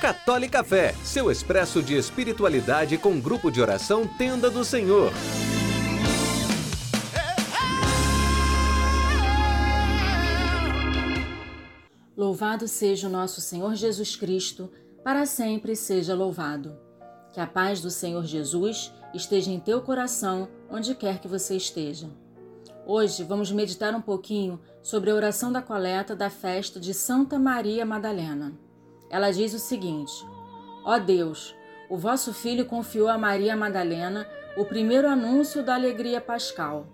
Católica Fé, seu expresso de espiritualidade com grupo de oração Tenda do Senhor. Louvado seja o nosso Senhor Jesus Cristo, para sempre seja louvado. Que a paz do Senhor Jesus esteja em teu coração, onde quer que você esteja. Hoje vamos meditar um pouquinho sobre a oração da coleta da festa de Santa Maria Madalena. Ela diz o seguinte: Ó Deus, o vosso filho confiou a Maria Madalena o primeiro anúncio da alegria pascal.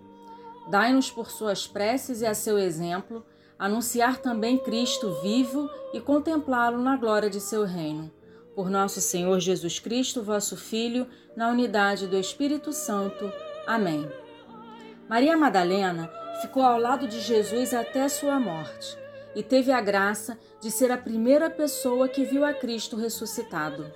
Dai-nos por suas preces e a seu exemplo anunciar também Cristo vivo e contemplá-lo na glória de seu reino. Por nosso Senhor Jesus Cristo, vosso Filho, na unidade do Espírito Santo. Amém. Maria Madalena ficou ao lado de Jesus até sua morte e teve a graça de ser a primeira pessoa que viu a Cristo ressuscitado.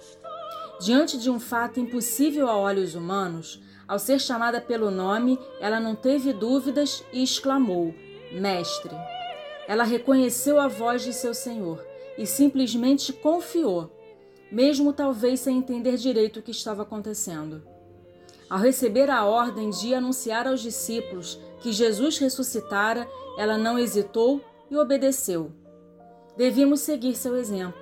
Diante de um fato impossível a olhos humanos, ao ser chamada pelo nome, ela não teve dúvidas e exclamou: Mestre. Ela reconheceu a voz de seu Senhor e simplesmente confiou, mesmo talvez sem entender direito o que estava acontecendo. Ao receber a ordem de anunciar aos discípulos que Jesus ressuscitara, ela não hesitou e obedeceu. Devíamos seguir seu exemplo,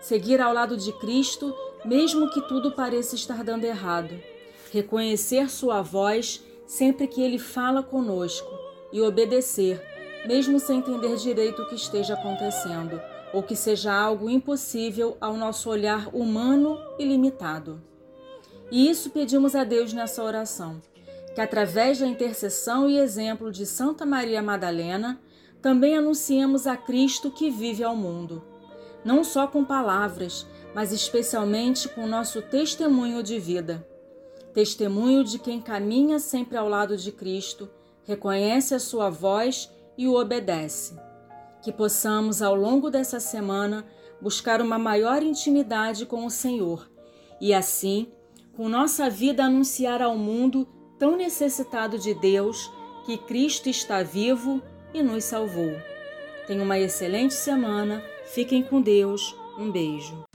seguir ao lado de Cristo, mesmo que tudo pareça estar dando errado, reconhecer sua voz sempre que ele fala conosco e obedecer, mesmo sem entender direito o que esteja acontecendo ou que seja algo impossível ao nosso olhar humano e limitado. E isso pedimos a Deus nessa oração, que através da intercessão e exemplo de Santa Maria Madalena, também anunciemos a Cristo que vive ao mundo, não só com palavras, mas especialmente com nosso testemunho de vida. Testemunho de quem caminha sempre ao lado de Cristo, reconhece a sua voz e o obedece. Que possamos, ao longo dessa semana, buscar uma maior intimidade com o Senhor e, assim, com nossa vida, anunciar ao mundo tão necessitado de Deus que Cristo está vivo e nos salvou. Tenha uma excelente semana, fiquem com Deus, um beijo.